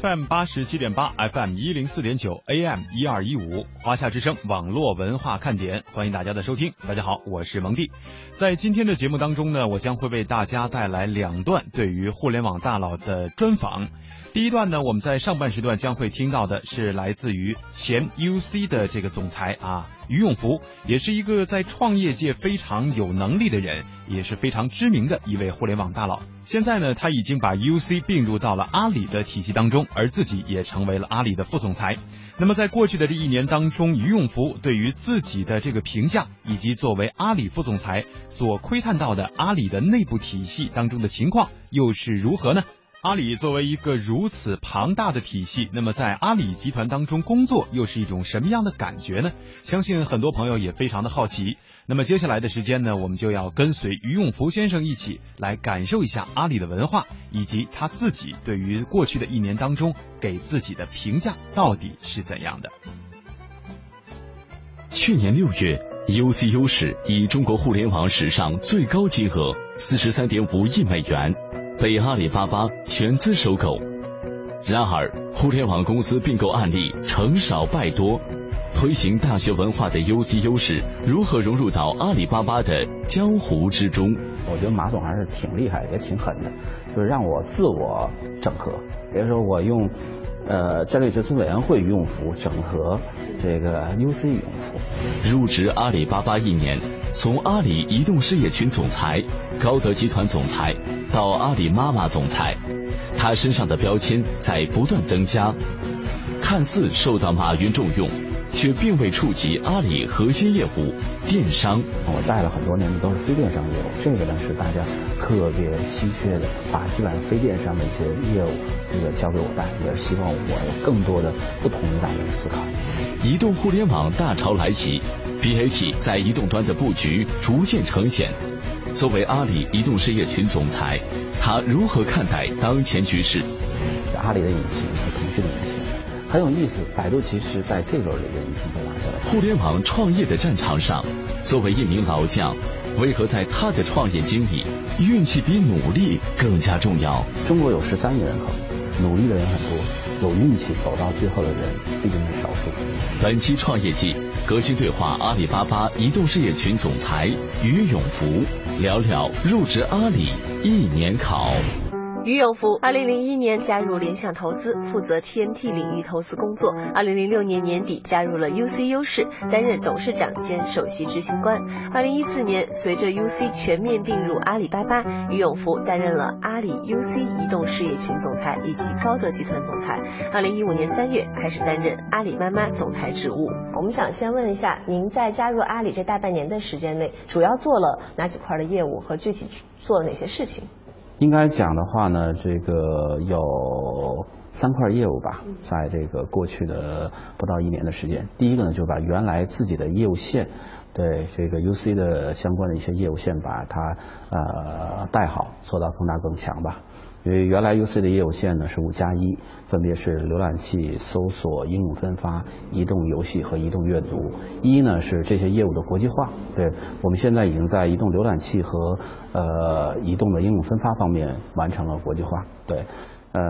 FM 八十七点八，FM 一零四点九，AM 一二一五，华夏之声网络文化看点，欢迎大家的收听。大家好，我是蒙蒂。在今天的节目当中呢，我将会为大家带来两段对于互联网大佬的专访。第一段呢，我们在上半时段将会听到的是来自于前 UC 的这个总裁啊，于永福，也是一个在创业界非常有能力的人，也是非常知名的一位互联网大佬。现在呢，他已经把 UC 并入到了阿里的体系当中，而自己也成为了阿里的副总裁。那么在过去的这一年当中，于永福对于自己的这个评价，以及作为阿里副总裁所窥探到的阿里的内部体系当中的情况，又是如何呢？阿里作为一个如此庞大的体系，那么在阿里集团当中工作又是一种什么样的感觉呢？相信很多朋友也非常的好奇。那么接下来的时间呢，我们就要跟随于永福先生一起来感受一下阿里的文化，以及他自己对于过去的一年当中给自己的评价到底是怎样的。去年六月，UCU 市以中国互联网史上最高金额四十三点五亿美元。被阿里巴巴全资收购。然而，互联网公司并购案例成少败多，推行大学文化的 UC 优势如何融入到阿里巴巴的江湖之中？我觉得马总还是挺厉害，也挺狠的，就是让我自我整合。比如说，我用。呃，战略决策委员会羽绒服整合这个 UC 羽绒服，入职阿里巴巴一年，从阿里移动事业群总裁、高德集团总裁到阿里妈妈总裁，他身上的标签在不断增加，看似受到马云重用。却并未触及阿里核心业务电商。我带了很多年的都是非电商业务，这个呢是大家特别稀缺的，把基本上非电商的一些业务这个交给我带，也是希望我有更多的不同的大的思考。移动互联网大潮来袭，BAT 在移动端的布局逐渐呈现。作为阿里移动事业群总裁，他如何看待当前局势？阿里的引擎和腾讯的引擎。很有意思，百度其实在这轮里边已经被拿下了。互联网创业的战场上，作为一名老将，为何在他的创业经历，运气比努力更加重要？中国有十三亿人口，努力的人很多，有运气走到最后的人毕竟是少数。本期创业季，革新对话阿里巴巴移动事业群总裁于永福，聊聊入职阿里一年考。于永福，二零零一年加入联想投资，负责 TMT 领域投资工作。二零零六年年底加入了 UC 优势，担任董事长兼首席执行官。二零一四年，随着 UC 全面并入阿里巴巴，于永福担任了阿里 UC 移动事业群总裁以及高德集团总裁。二零一五年三月开始担任阿里妈妈总裁职务。我们想先问一下，您在加入阿里这大半年的时间内，主要做了哪几块的业务和具体做了哪些事情？应该讲的话呢，这个有三块业务吧，在这个过去的不到一年的时间。第一个呢，就把原来自己的业务线，对这个 UC 的相关的一些业务线，把它呃带好，做到更大更强吧。因为原来 UC 的业务线呢是五加一，分别是浏览器、搜索、应用分发、移动游戏和移动阅读。一呢是这些业务的国际化，对我们现在已经在移动浏览器和呃移动的应用分发方面完成了国际化。对，呃，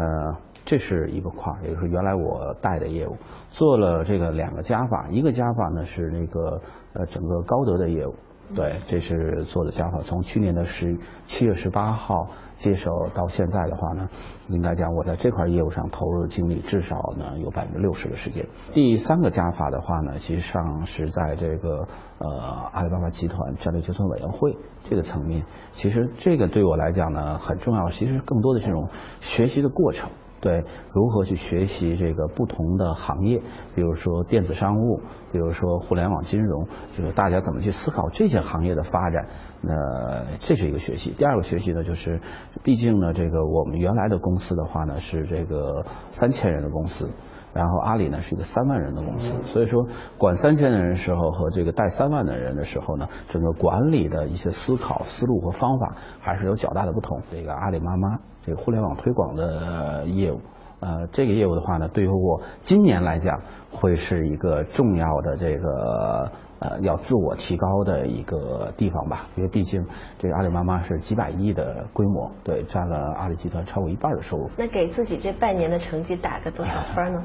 这是一个块，也就是原来我带的业务，做了这个两个加法，一个加法呢是那个呃整个高德的业务。对，这是做的加法。从去年的十七月十八号接手到现在的话呢，应该讲我在这块业务上投入的精力至少呢有百分之六十的时间。第三个加法的话呢，实际上是在这个呃阿里巴巴集团战略决策委员会这个层面。其实这个对我来讲呢很重要，其实更多的这种学习的过程。对，如何去学习这个不同的行业，比如说电子商务，比如说互联网金融，就是大家怎么去思考这些行业的发展，那这是一个学习。第二个学习呢，就是毕竟呢，这个我们原来的公司的话呢，是这个三千人的公司。然后阿里呢是一个三万人的公司，所以说管三千的人时候和这个带三万的人的时候呢，整个管理的一些思考思路和方法还是有较大的不同。这个阿里妈妈这个互联网推广的业务，呃，这个业务的话呢，对于我今年来讲，会是一个重要的这个呃要自我提高的一个地方吧。因为毕竟这个阿里妈妈是几百亿的规模，对，占了阿里集团超过一半的收入。那给自己这半年的成绩打个多少分呢？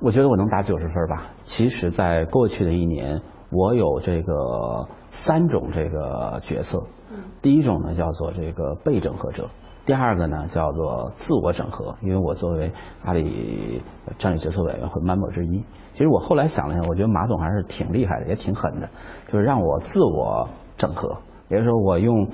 我觉得我能打九十分吧。其实，在过去的一年，我有这个三种这个角色。第一种呢，叫做这个被整合者。第二个呢叫做自我整合，因为我作为阿里战略决策委员会 member 之一，其实我后来想了想，我觉得马总还是挺厉害的，也挺狠的，就是让我自我整合，也就是说我用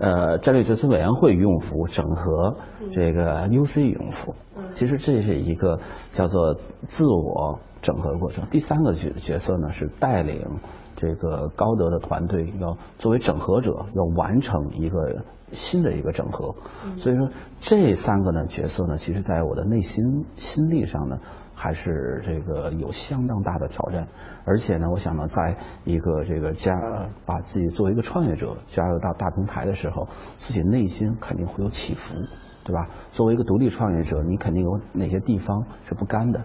呃战略决策委员会用服整合这个 UC 用服，其实这是一个叫做自我整合过程。第三个角角色呢是带领这个高德的团队，要作为整合者，要完成一个。新的一个整合，所以说这三个呢角色呢，其实在我的内心心力上呢，还是这个有相当大的挑战。而且呢，我想呢，在一个这个加把自己作为一个创业者加入到大平台的时候，自己内心肯定会有起伏，对吧？作为一个独立创业者，你肯定有哪些地方是不甘的。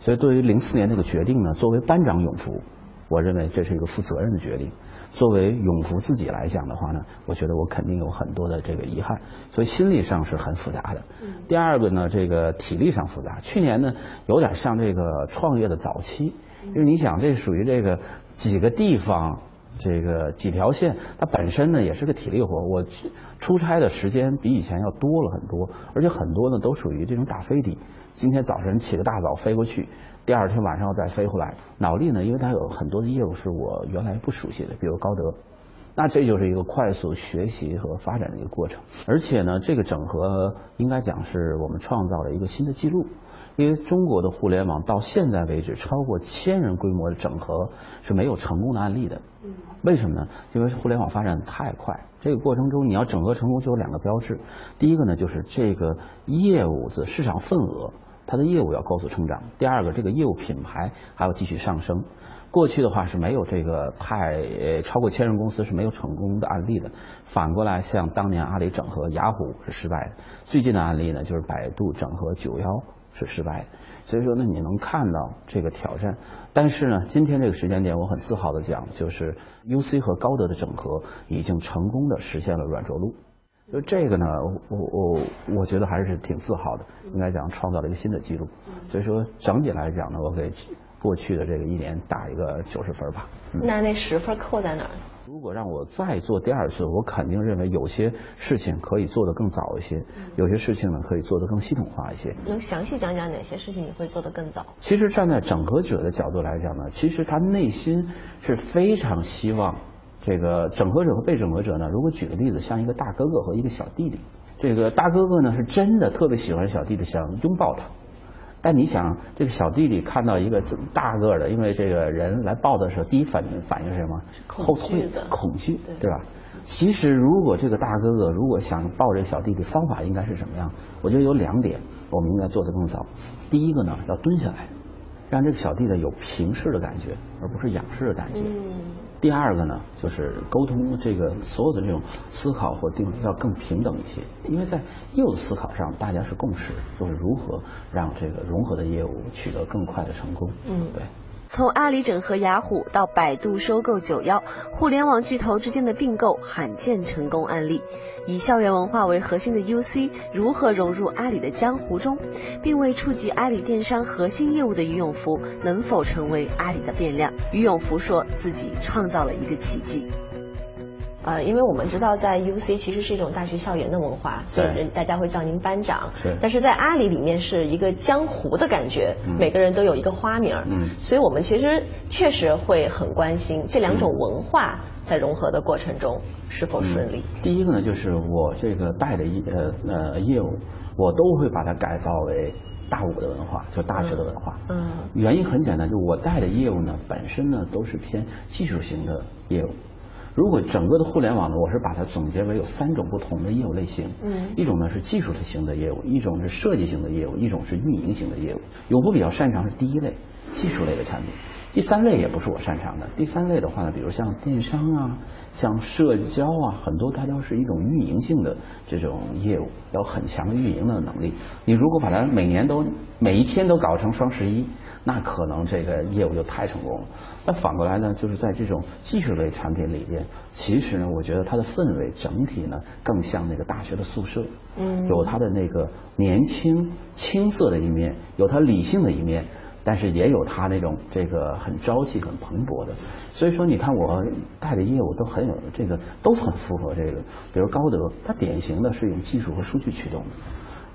所以，对于零四年这个决定呢，作为班长永福，我认为这是一个负责任的决定。作为永福自己来讲的话呢，我觉得我肯定有很多的这个遗憾，所以心理上是很复杂的。第二个呢，这个体力上复杂。去年呢，有点像这个创业的早期，因为你想，这属于这个几个地方，这个几条线，它本身呢也是个体力活。我出差的时间比以前要多了很多，而且很多呢都属于这种打飞的。今天早晨起个大早飞过去。第二天晚上要再飞回来，脑力呢？因为它有很多的业务是我原来不熟悉的，比如高德，那这就是一个快速学习和发展的一个过程。而且呢，这个整合应该讲是我们创造了一个新的记录，因为中国的互联网到现在为止超过千人规模的整合是没有成功的案例的。为什么呢？因为互联网发展太快，这个过程中你要整合成功就有两个标志，第一个呢就是这个业务的市场份额。它的业务要高速成长。第二个，这个业务品牌还要继续上升。过去的话是没有这个太超过千人公司是没有成功的案例的。反过来，像当年阿里整合雅虎是失败的。最近的案例呢，就是百度整合九幺是失败的。所以说呢，你能看到这个挑战。但是呢，今天这个时间点，我很自豪的讲，就是 UC 和高德的整合已经成功的实现了软着陆。就这个呢，我我我觉得还是挺自豪的，应该讲创造了一个新的记录。所以说整体来讲呢，我给过去的这个一年打一个九十分吧。那那十分扣在哪儿？如果让我再做第二次，我肯定认为有些事情可以做得更早一些，有些事情呢可以做得更系统化一些。能详细讲讲哪些事情你会做得更早？其实站在整合者的角度来讲呢，其实他内心是非常希望。这个整合者和被整合者呢，如果举个例子，像一个大哥哥和一个小弟弟，这个大哥哥呢是真的特别喜欢小弟弟，想拥抱他。但你想，这个小弟弟看到一个大个的，因为这个人来抱的时候，第一反反应是什么？后退，恐惧，对吧？其实，如果这个大哥哥如果想抱这个小弟弟，方法应该是什么样？我觉得有两点，我们应该做得更早。第一个呢，要蹲下来，让这个小弟弟有平视的感觉，而不是仰视的感觉。第二个呢，就是沟通这个所有的这种思考或定要更平等一些，因为在业务思考上，大家是共识，就是如何让这个融合的业务取得更快的成功。嗯，对。从阿里整合雅虎到百度收购九幺，互联网巨头之间的并购罕见成功案例。以校园文化为核心的 UC 如何融入阿里的江湖中，并未触及阿里电商核心业务的俞永福能否成为阿里的变量？俞永福说自己创造了一个奇迹。呃，因为我们知道，在 UC 其实是一种大学校园的文化，所以人大家会叫您班长。是。但是在阿里里面是一个江湖的感觉，每个人都有一个花名。嗯。所以我们其实确实会很关心这两种文化在融合的过程中是否顺利。第一个呢，就是我这个带的业呃呃业务，我都会把它改造为大五的文化，就大学的文化。嗯。原因很简单，就我带的业务呢，本身呢都是偏技术型的业务。如果整个的互联网呢，我是把它总结为有三种不同的业务类型，嗯，一种呢是技术型的业务，一种是设计型的业务，一种是运营型的业务。永福比较擅长是第一类，技术类的产品。第三类也不是我擅长的。第三类的话呢，比如像电商啊，像社交啊，很多它都是一种运营性的这种业务，要很强的运营的能力。你如果把它每年都每一天都搞成双十一，那可能这个业务就太成功了。那反过来呢，就是在这种技术类产品里边，其实呢，我觉得它的氛围整体呢，更像那个大学的宿舍，嗯，有它的那个年轻青涩的一面，有它理性的一面。但是也有他那种这个很朝气、很蓬勃的，所以说你看我带的业务都很有这个，都很符合这个。比如高德，它典型的是用技术和数据驱动的；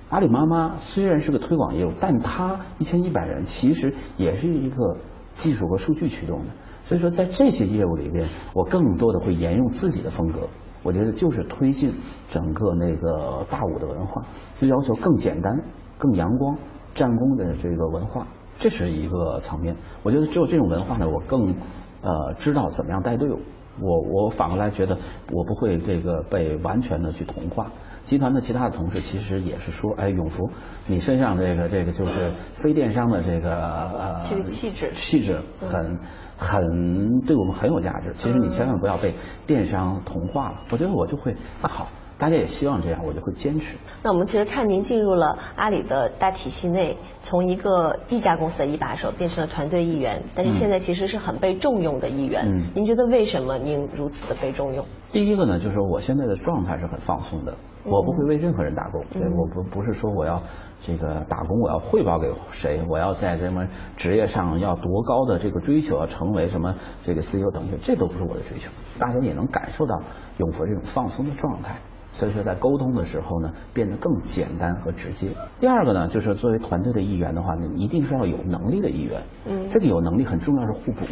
阿里妈妈虽然是个推广业务，但它一千一百人其实也是一个技术和数据驱动的。所以说在这些业务里边，我更多的会沿用自己的风格。我觉得就是推进整个那个大武的文化，就要求更简单、更阳光、战功的这个文化。这是一个层面，我觉得只有这种文化呢，我更呃知道怎么样带队伍。我我反过来觉得，我不会这个被完全的去同化。集团的其他的同事其实也是说，哎，永福，你身上这个这个就是非电商的这个呃这个气质气质很很对我们很有价值。其实你千万不要被电商同化了。我觉得我就会那好。大家也希望这样，我就会坚持。那我们其实看您进入了阿里的大体系内，从一个一家公司的一把手变成了团队一员，但是现在其实是很被重用的一员。嗯，您觉得为什么您如此的被重用？第一个呢，就是我现在的状态是很放松的，我不会为任何人打工。对，我不不是说我要这个打工，我要汇报给谁，我要在什么职业上要多高的这个追求，要成为什么这个 CEO 等等，这都不是我的追求。大家也能感受到永福这种放松的状态。所以说，在沟通的时候呢，变得更简单和直接。第二个呢，就是作为团队的一员的话呢，一定是要有能力的一员。嗯，这个有能力很重要，是互补，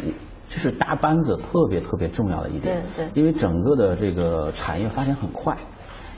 这是搭班子特别特别重要的一点。对对。因为整个的这个产业发展很快，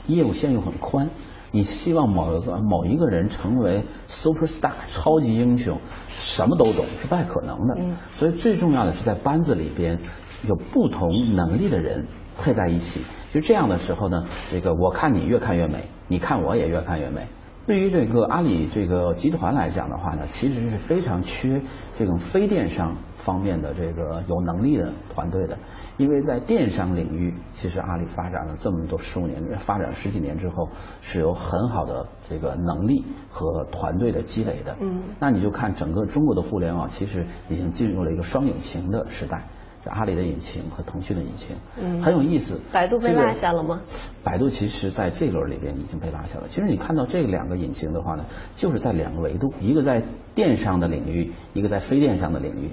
业务线又很宽，你希望某一个某一个人成为 super star 超级英雄，什么都懂是不太可能的。嗯。所以最重要的是在班子里边有不同能力的人。配在一起，就这样的时候呢，这个我看你越看越美，你看我也越看越美。对于这个阿里这个集团来讲的话呢，其实是非常缺这种非电商方面的这个有能力的团队的，因为在电商领域，其实阿里发展了这么多十五年，发展十几年之后，是有很好的这个能力和团队的积累的。嗯，那你就看整个中国的互联网，其实已经进入了一个双引擎的时代。阿里的引擎和腾讯的引擎，嗯，很有意思。百度被落下了吗？百度其实在这轮里边已经被落下了。其实你看到这两个引擎的话呢，就是在两个维度，一个在电商的领域，一个在非电商的领域。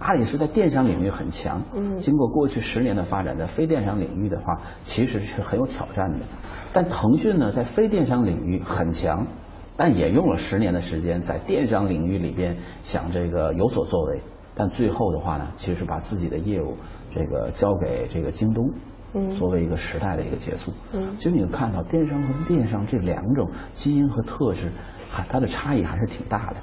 阿里是在电商领域很强，嗯，经过过去十年的发展，在非电商领域的话，其实是很有挑战的。但腾讯呢，在非电商领域很强，但也用了十年的时间，在电商领域里边想这个有所作为。但最后的话呢，其实是把自己的业务这个交给这个京东，嗯，作为一个时代的一个结束。嗯，其实你看到电商和电商这两种基因和特质，还它的差异还是挺大的。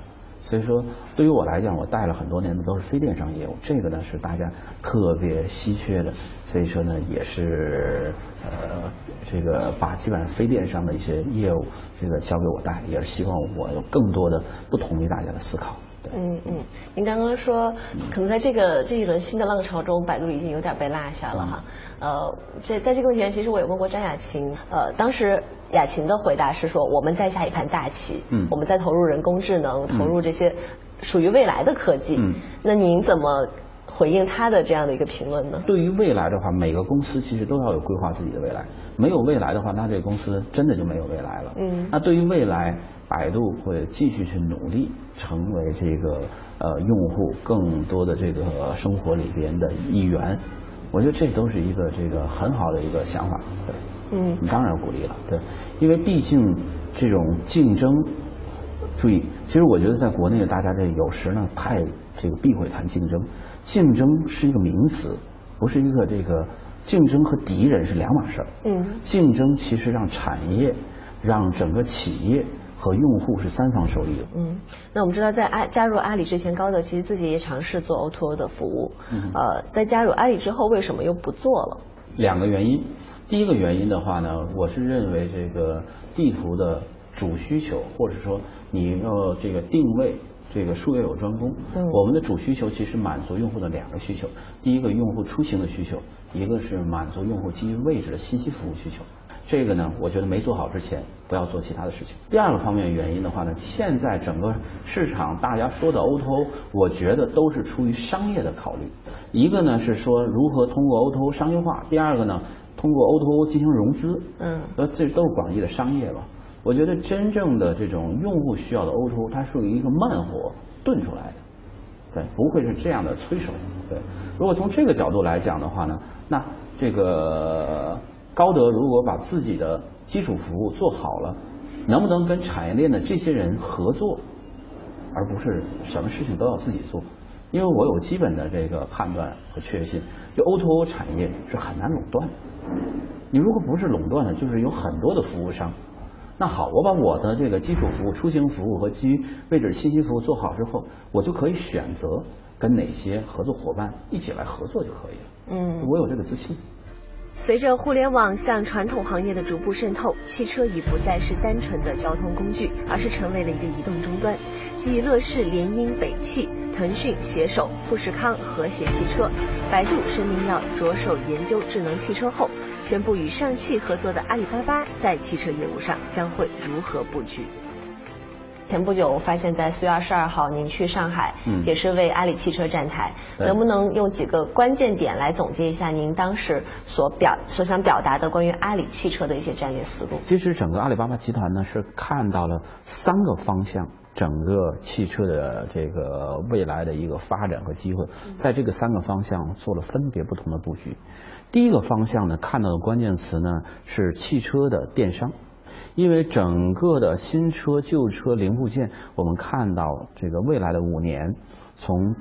所以说，对于我来讲，我带了很多年的都是非电商业务，这个呢是大家特别稀缺的。所以说呢，也是呃这个把基本上非电商的一些业务这个交给我带，也是希望我有更多的不同于大家的思考。嗯嗯，您刚刚说，可能在这个这一轮新的浪潮中，百度已经有点被落下了哈。呃，在在这个问题上，其实我也问过张雅琴，呃，当时雅琴的回答是说，我们在下一盘大棋，嗯，我们在投入人工智能，投入这些属于未来的科技。嗯，那您怎么回应他的这样的一个评论呢？对于未来的话，每个公司其实都要有规划自己的未来，没有未来的话，那这个公司真的就没有未来了。嗯，那对于未来。百度会继续去努力，成为这个呃用户更多的这个生活里边的一员。我觉得这都是一个这个很好的一个想法，对。嗯。当然鼓励了，对，因为毕竟这种竞争，注意，其实我觉得在国内大家这有时呢太这个避讳谈竞争，竞争是一个名词，不是一个这个竞争和敌人是两码事儿。嗯。竞争其实让产业，让整个企业。和用户是三方受益的。嗯，那我们知道，在阿加入阿里之前，高德其实自己也尝试做 O2O 的服务。嗯。呃，在加入阿里之后，为什么又不做了？两个原因。第一个原因的话呢，我是认为这个地图的主需求，或者说你要这个定位。这个术业有专攻，我们的主需求其实满足用户的两个需求，第一个用户出行的需求，一个是满足用户基于位置的信息服务需求。这个呢，我觉得没做好之前，不要做其他的事情。第二个方面原因的话呢，现在整个市场大家说的 O2O，我觉得都是出于商业的考虑。一个呢是说如何通过 O2O 商业化，第二个呢通过 O2O 进行融资。嗯，呃，这都是广义的商业吧。我觉得真正的这种用户需要的 O2O，它属于一个慢活炖出来的，对，不会是这样的催熟。对，如果从这个角度来讲的话呢，那这个高德如果把自己的基础服务做好了，能不能跟产业链的这些人合作，而不是什么事情都要自己做？因为我有基本的这个判断和确信，就 O2O 产业是很难垄断的。你如果不是垄断的，就是有很多的服务商。那好，我把我的这个基础服务、出行服务和基于位置信息服务做好之后，我就可以选择跟哪些合作伙伴一起来合作就可以了。嗯，我有这个自信。随着互联网向传统行业的逐步渗透，汽车已不再是单纯的交通工具，而是成为了一个移动终端。继乐视、联英、北汽、腾讯携手富士康、和谐汽车，百度声明要着手研究智能汽车后。宣布与上汽合作的阿里巴巴在汽车业务上将会如何布局？前不久我发现，在四月二十二号您去上海，嗯，也是为阿里汽车站台，能不能用几个关键点来总结一下您当时所表所想表达的关于阿里汽车的一些战略思路？其实整个阿里巴巴集团呢是看到了三个方向。整个汽车的这个未来的一个发展和机会，在这个三个方向做了分别不同的布局。第一个方向呢，看到的关键词呢是汽车的电商，因为整个的新车、旧车零部件，我们看到这个未来的五年，从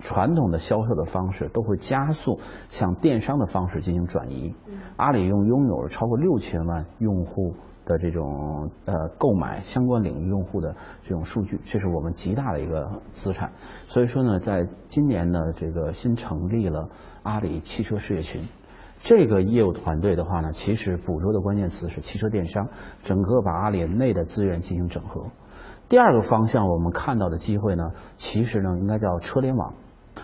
传统的销售的方式都会加速向电商的方式进行转移。阿里用拥有了超过六千万用户。的这种呃购买相关领域用户的这种数据，这是我们极大的一个资产。所以说呢，在今年呢，这个新成立了阿里汽车事业群，这个业务团队的话呢，其实捕捉的关键词是汽车电商，整个把阿里内的资源进行整合。第二个方向我们看到的机会呢，其实呢应该叫车联网，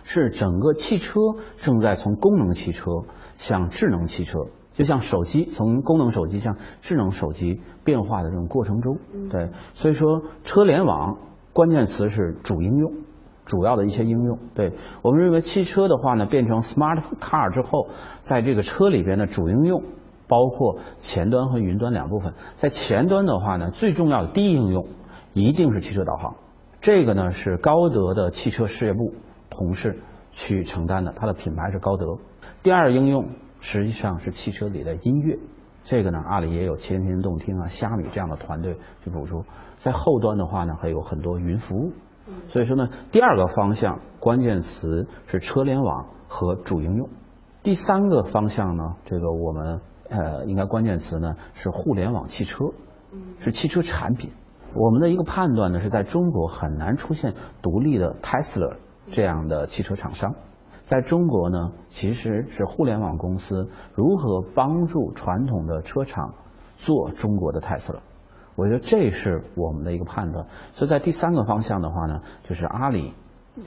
是整个汽车正在从功能汽车向智能汽车。就像手机从功能手机向智能手机变化的这种过程中，对，所以说车联网关键词是主应用，主要的一些应用。对我们认为汽车的话呢，变成 smart car 之后，在这个车里边的主应用包括前端和云端两部分。在前端的话呢，最重要的第一应用一定是汽车导航，这个呢是高德的汽车事业部同事去承担的，它的品牌是高德。第二应用。实际上是汽车里的音乐，这个呢，阿里也有天天动听啊、虾米这样的团队去捕捉。在后端的话呢，还有很多云服务。所以说呢，第二个方向关键词是车联网和主应用。第三个方向呢，这个我们呃应该关键词呢是互联网汽车，是汽车产品。我们的一个判断呢是在中国很难出现独立的 Tesla 这样的汽车厂商。在中国呢，其实是互联网公司如何帮助传统的车厂做中国的特斯拉，我觉得这是我们的一个判断。所以在第三个方向的话呢，就是阿里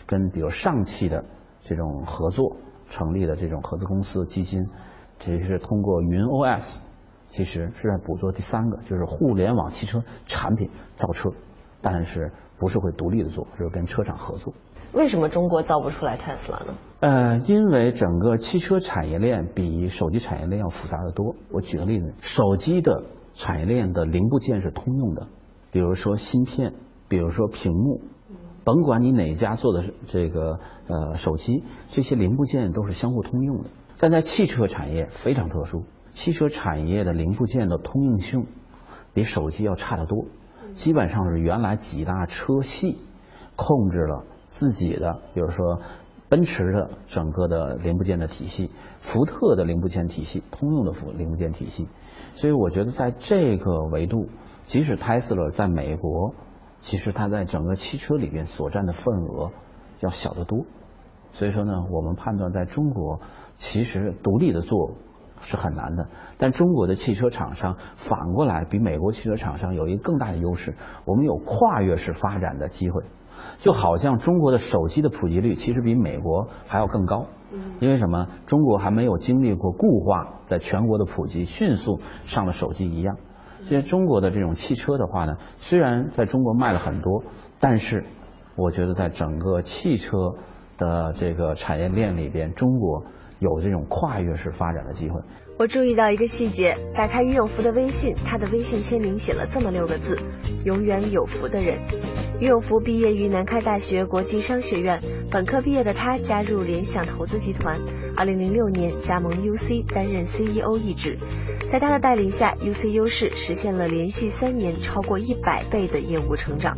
跟比如上汽的这种合作成立的这种合资公司基金，这是通过云 OS，其实是在捕捉第三个，就是互联网汽车产品造车，但是不是会独立的做，就是跟车厂合作。为什么中国造不出来特斯拉呢？呃，因为整个汽车产业链比手机产业链要复杂的多。我举个例子，手机的产业链的零部件是通用的，比如说芯片，比如说屏幕，甭管你哪家做的这个呃手机，这些零部件都是相互通用的。但在汽车产业非常特殊，汽车产业的零部件的通用性比手机要差得多，基本上是原来几大车系控制了。自己的，比如说奔驰的整个的零部件的体系，福特的零部件体系，通用的零零部件体系，所以我觉得在这个维度，即使 Tesla 在美国，其实它在整个汽车里边所占的份额要小得多。所以说呢，我们判断在中国，其实独立的做是很难的。但中国的汽车厂商反过来比美国汽车厂商有一个更大的优势，我们有跨越式发展的机会。就好像中国的手机的普及率其实比美国还要更高，因为什么？中国还没有经历过固化，在全国的普及迅速上了手机一样。其实中国的这种汽车的话呢，虽然在中国卖了很多，但是我觉得在整个汽车的这个产业链里边，中国有这种跨越式发展的机会。我注意到一个细节，打开于永福的微信，他的微信签名写了这么六个字：永远有福的人。于永福毕业于南开大学国际商学院，本科毕业的他加入联想投资集团，二零零六年加盟 UC 担任 CEO 一职，在他的带领下，UC 优势实现了连续三年超过一百倍的业务成长。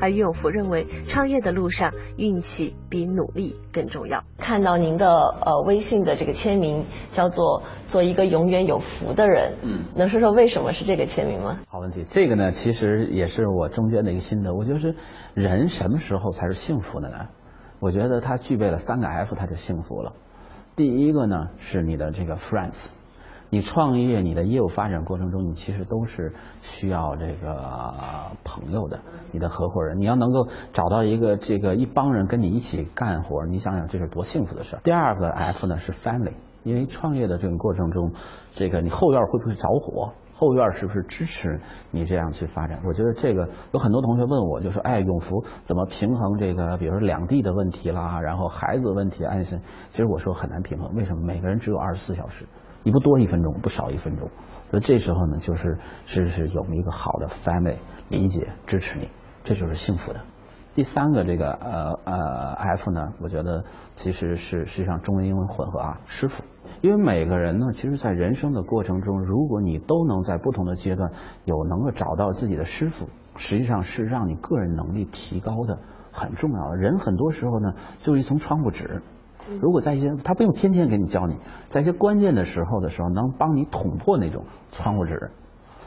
而俞永福认为，创业的路上运气比努力更重要。看到您的呃微信的这个签名，叫做做一个永远有福的人，嗯，能说说为什么是这个签名吗？好问题，这个呢其实也是我中间的一个心得，我就是人什么时候才是幸福的呢？我觉得他具备了三个 F，他就幸福了。第一个呢是你的这个 friends。你创业，你的业务发展过程中，你其实都是需要这个朋友的，你的合伙人，你要能够找到一个这个一帮人跟你一起干活，你想想这是多幸福的事儿。第二个 F 呢是 family，因为创业的这个过程中，这个你后院会不会着火？后院是不是支持你这样去发展？我觉得这个有很多同学问我，就说，哎，永福怎么平衡这个，比如说两地的问题啦，然后孩子问题，安心。其实我说很难平衡，为什么？每个人只有二十四小时。你不多一分钟，不少一分钟，所以这时候呢，就是是是有一个好的 family 理解支持你，这就是幸福的。第三个这个呃呃 F 呢，我觉得其实是实际上中文英文混合啊，师傅。因为每个人呢，其实在人生的过程中，如果你都能在不同的阶段有能够找到自己的师傅，实际上是让你个人能力提高的很重要的。人很多时候呢，就是一层窗户纸。如果在一些他不用天天给你教你，在一些关键的时候的时候，能帮你捅破那种窗户纸，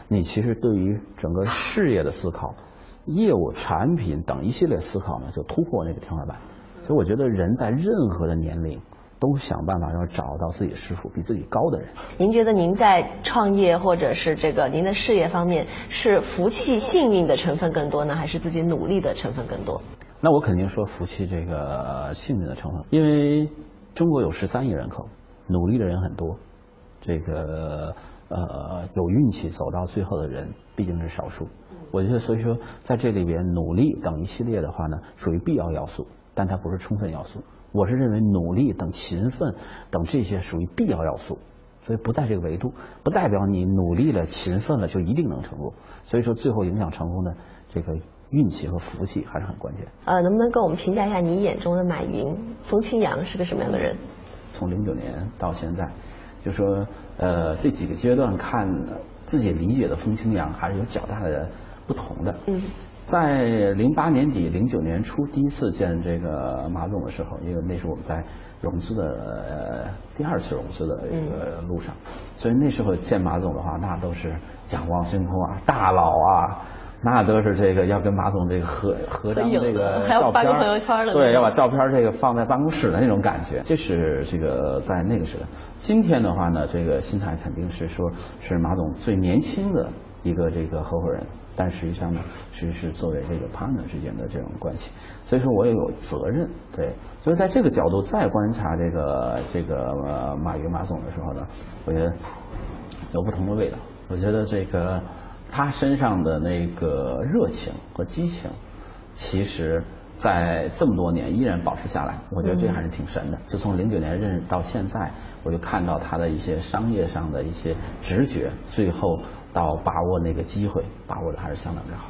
你其实对于整个事业的思考、业务、产品等一系列思考呢，就突破那个天花板。所以我觉得人在任何的年龄都想办法要找到自己师傅比自己高的人。您觉得您在创业或者是这个您的事业方面，是福气、幸运的成分更多呢，还是自己努力的成分更多？那我肯定说福气这个幸运的成分，因为中国有十三亿人口，努力的人很多，这个呃有运气走到最后的人毕竟是少数。我觉得所以说在这里边努力等一系列的话呢，属于必要要素，但它不是充分要素。我是认为努力等勤奋等这些属于必要要素，所以不在这个维度，不代表你努力了勤奋了就一定能成功。所以说最后影响成功的这个。运气和福气还是很关键。呃，能不能跟我们评价一下你眼中的马云、风清扬是个什么样的人？从零九年到现在，就说呃这几个阶段看自己理解的风清扬还是有较大的不同的。嗯，在零八年底、零九年初第一次见这个马总的时候，因为那时候我们在融资的第二次融资的一个路上，所以那时候见马总的话，那都是仰望星空啊，大佬啊。那都是这个要跟马总这个合合张这个照片，对，要把照片这个放在办公室的那种感觉，这是这个在那个时代。今天的话呢，这个心态肯定是说是马总最年轻的一个这个合伙人，但实际上呢，是是作为这个 partner 之间的这种关系，所以说我也有责任，对，所以在这个角度再观察这个这个马云马总的时候呢，我觉得有不同的味道。我觉得这个。他身上的那个热情和激情，其实，在这么多年依然保持下来，我觉得这还是挺神的。就从零九年认识到现在，我就看到他的一些商业上的一些直觉，最后到把握那个机会，把握的还是相当之好。